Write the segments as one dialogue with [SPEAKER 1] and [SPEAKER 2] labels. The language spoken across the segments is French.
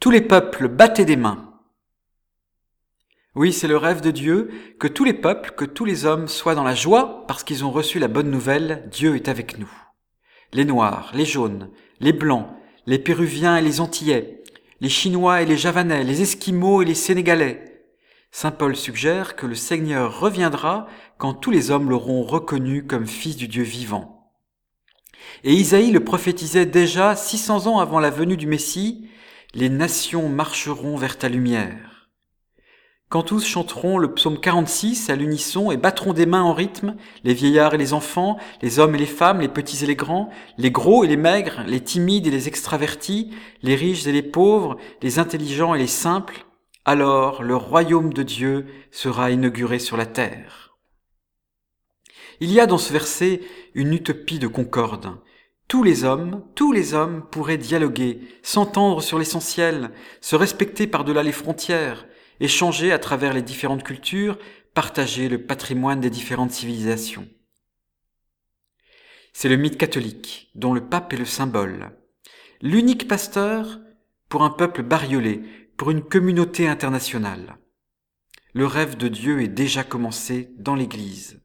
[SPEAKER 1] Tous les peuples battaient des mains. Oui, c'est le rêve de Dieu que tous les peuples, que tous les hommes soient dans la joie parce qu'ils ont reçu la bonne nouvelle, Dieu est avec nous. Les Noirs, les Jaunes, les Blancs, les Péruviens et les Antillais, les Chinois et les Javanais, les Esquimaux et les Sénégalais. Saint Paul suggère que le Seigneur reviendra quand tous les hommes l'auront reconnu comme fils du Dieu vivant. Et Isaïe le prophétisait déjà 600 ans avant la venue du Messie, les nations marcheront vers ta lumière. Quand tous chanteront le psaume 46 à l'unisson et battront des mains en rythme, les vieillards et les enfants, les hommes et les femmes, les petits et les grands, les gros et les maigres, les timides et les extravertis, les riches et les pauvres, les intelligents et les simples, alors le royaume de Dieu sera inauguré sur la terre. Il y a dans ce verset une utopie de concorde, tous les hommes, tous les hommes pourraient dialoguer, s'entendre sur l'essentiel, se respecter par-delà les frontières, échanger à travers les différentes cultures, partager le patrimoine des différentes civilisations. C'est le mythe catholique, dont le pape est le symbole. L'unique pasteur pour un peuple bariolé, pour une communauté internationale. Le rêve de Dieu est déjà commencé dans l'Église.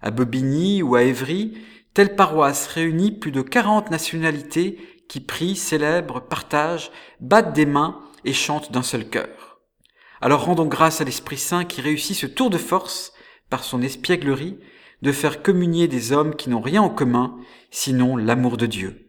[SPEAKER 1] À Bobigny ou à Évry, Telle paroisse réunit plus de 40 nationalités qui prient, célèbrent, partagent, battent des mains et chantent d'un seul cœur. Alors rendons grâce à l'Esprit Saint qui réussit ce tour de force, par son espièglerie, de faire communier des hommes qui n'ont rien en commun, sinon l'amour de Dieu.